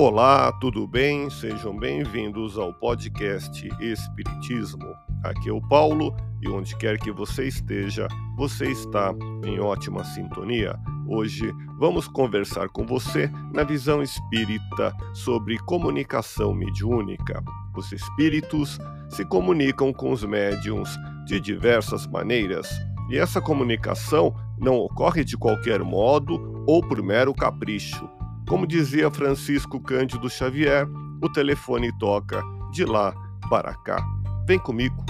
Olá, tudo bem? Sejam bem-vindos ao podcast Espiritismo. Aqui é o Paulo e onde quer que você esteja, você está em ótima sintonia. Hoje vamos conversar com você na visão espírita sobre comunicação mediúnica. Os espíritos se comunicam com os médiums de diversas maneiras e essa comunicação não ocorre de qualquer modo ou por mero capricho. Como dizia Francisco Cândido Xavier, o telefone toca de lá para cá. Vem comigo.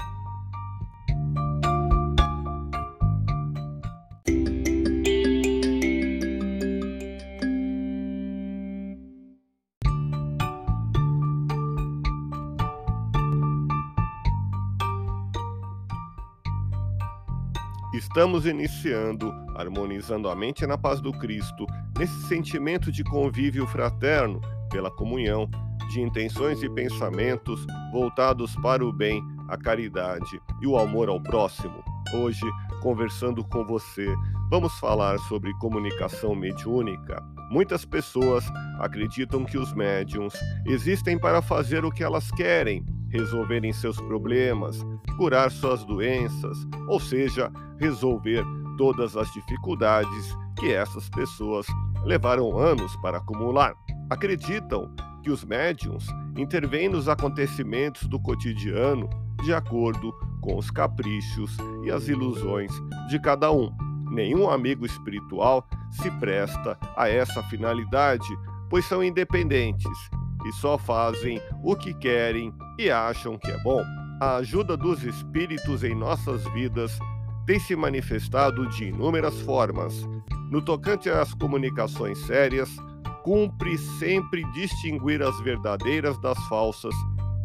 Estamos iniciando, harmonizando a mente na paz do Cristo, nesse sentimento de convívio fraterno, pela comunhão, de intenções e pensamentos voltados para o bem, a caridade e o amor ao próximo. Hoje, conversando com você, vamos falar sobre comunicação mediúnica. Muitas pessoas acreditam que os médiums existem para fazer o que elas querem, resolverem seus problemas, curar suas doenças, ou seja, resolver todas as dificuldades que essas pessoas levaram anos para acumular. Acreditam que os médiums intervêm nos acontecimentos do cotidiano de acordo com os caprichos e as ilusões de cada um. Nenhum amigo espiritual se presta a essa finalidade, pois são independentes e só fazem o que querem e acham que é bom. A ajuda dos espíritos em nossas vidas tem se manifestado de inúmeras formas. No tocante às comunicações sérias, cumpre sempre distinguir as verdadeiras das falsas,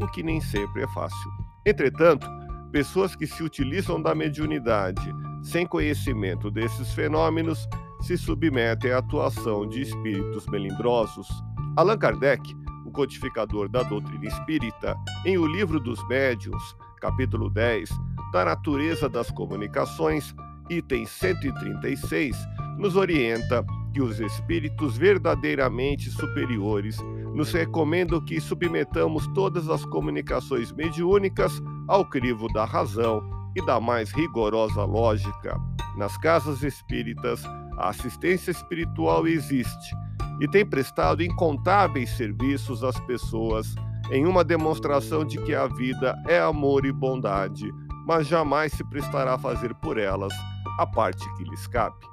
o que nem sempre é fácil. Entretanto, pessoas que se utilizam da mediunidade sem conhecimento desses fenômenos se submetem à atuação de espíritos melindrosos. Allan Kardec codificador da doutrina espírita, em O Livro dos Médiuns, capítulo 10, da natureza das comunicações, item 136, nos orienta que os espíritos verdadeiramente superiores nos recomendam que submetamos todas as comunicações mediúnicas ao crivo da razão e da mais rigorosa lógica. Nas casas espíritas, a assistência espiritual existe e tem prestado incontáveis serviços às pessoas em uma demonstração de que a vida é amor e bondade, mas jamais se prestará a fazer por elas a parte que lhes cabe.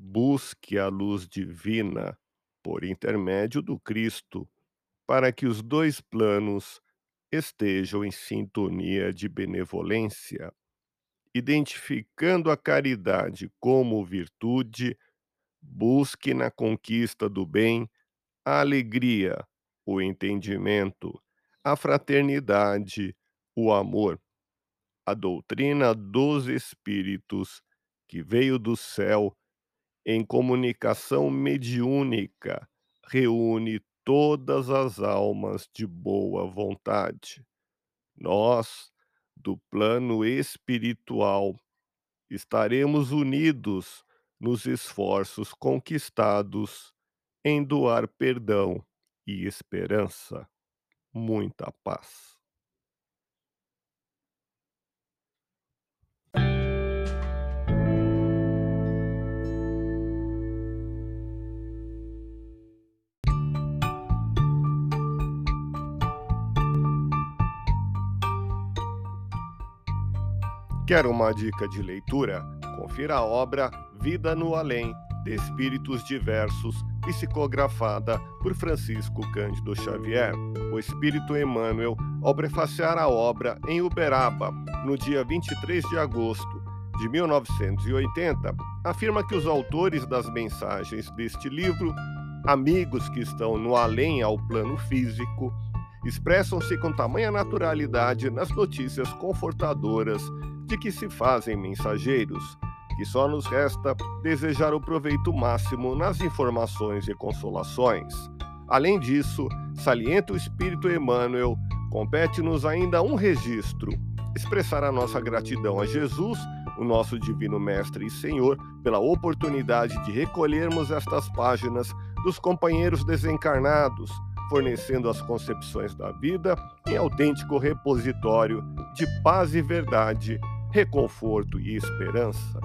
Busque a luz divina por intermédio do Cristo, para que os dois planos estejam em sintonia de benevolência, identificando a caridade como virtude, busque na conquista do bem a alegria, o entendimento, a fraternidade, o amor. A doutrina dos Espíritos, que veio do céu, em comunicação mediúnica, reúne todas as almas de boa vontade. Nós, do plano espiritual, estaremos unidos nos esforços conquistados em doar perdão e esperança. Muita paz. Quer uma dica de leitura? Confira a obra Vida no Além, de espíritos diversos, psicografada por Francisco Cândido Xavier, o Espírito Emmanuel, ao prefaciar a obra em Uberaba, no dia 23 de agosto de 1980, afirma que os autores das mensagens deste livro, amigos que estão no além ao plano físico, expressam-se com tamanha naturalidade nas notícias confortadoras de que se fazem mensageiros, que só nos resta desejar o proveito máximo nas informações e consolações. Além disso, salienta o Espírito Emmanuel, compete-nos ainda um registro: expressar a nossa gratidão a Jesus, o nosso Divino Mestre e Senhor, pela oportunidade de recolhermos estas páginas dos companheiros desencarnados, fornecendo as concepções da vida em autêntico repositório de paz e verdade, reconforto e esperança.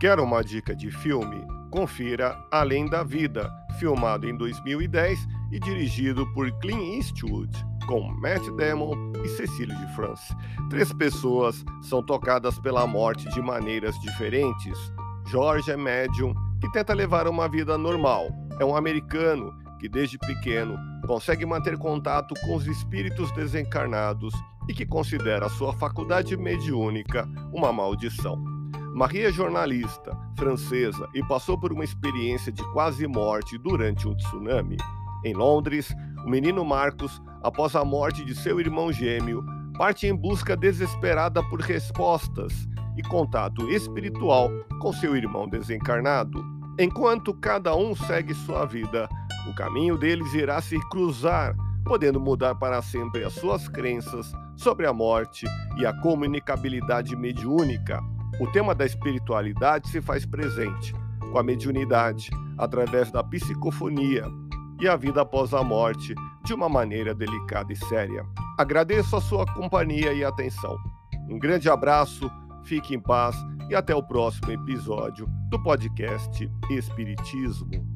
Quer uma dica de filme? Confira Além da Vida, filmado em 2010 e dirigido por Clint Eastwood, com Matt Damon e Cecília de France. Três pessoas são tocadas pela morte de maneiras diferentes. George é médium que tenta levar uma vida normal. É um americano que desde pequeno consegue manter contato com os espíritos desencarnados e que considera sua faculdade mediúnica uma maldição. Marie é jornalista francesa e passou por uma experiência de quase morte durante um tsunami. Em Londres, o menino Marcos, após a morte de seu irmão gêmeo, parte em busca desesperada por respostas e contato espiritual com seu irmão desencarnado. Enquanto cada um segue sua vida, o caminho deles irá se cruzar, podendo mudar para sempre as suas crenças sobre a morte e a comunicabilidade mediúnica o tema da espiritualidade se faz presente com a mediunidade, através da psicofonia e a vida após a morte de uma maneira delicada e séria. Agradeço a sua companhia e atenção. Um grande abraço, fique em paz e até o próximo episódio do podcast Espiritismo.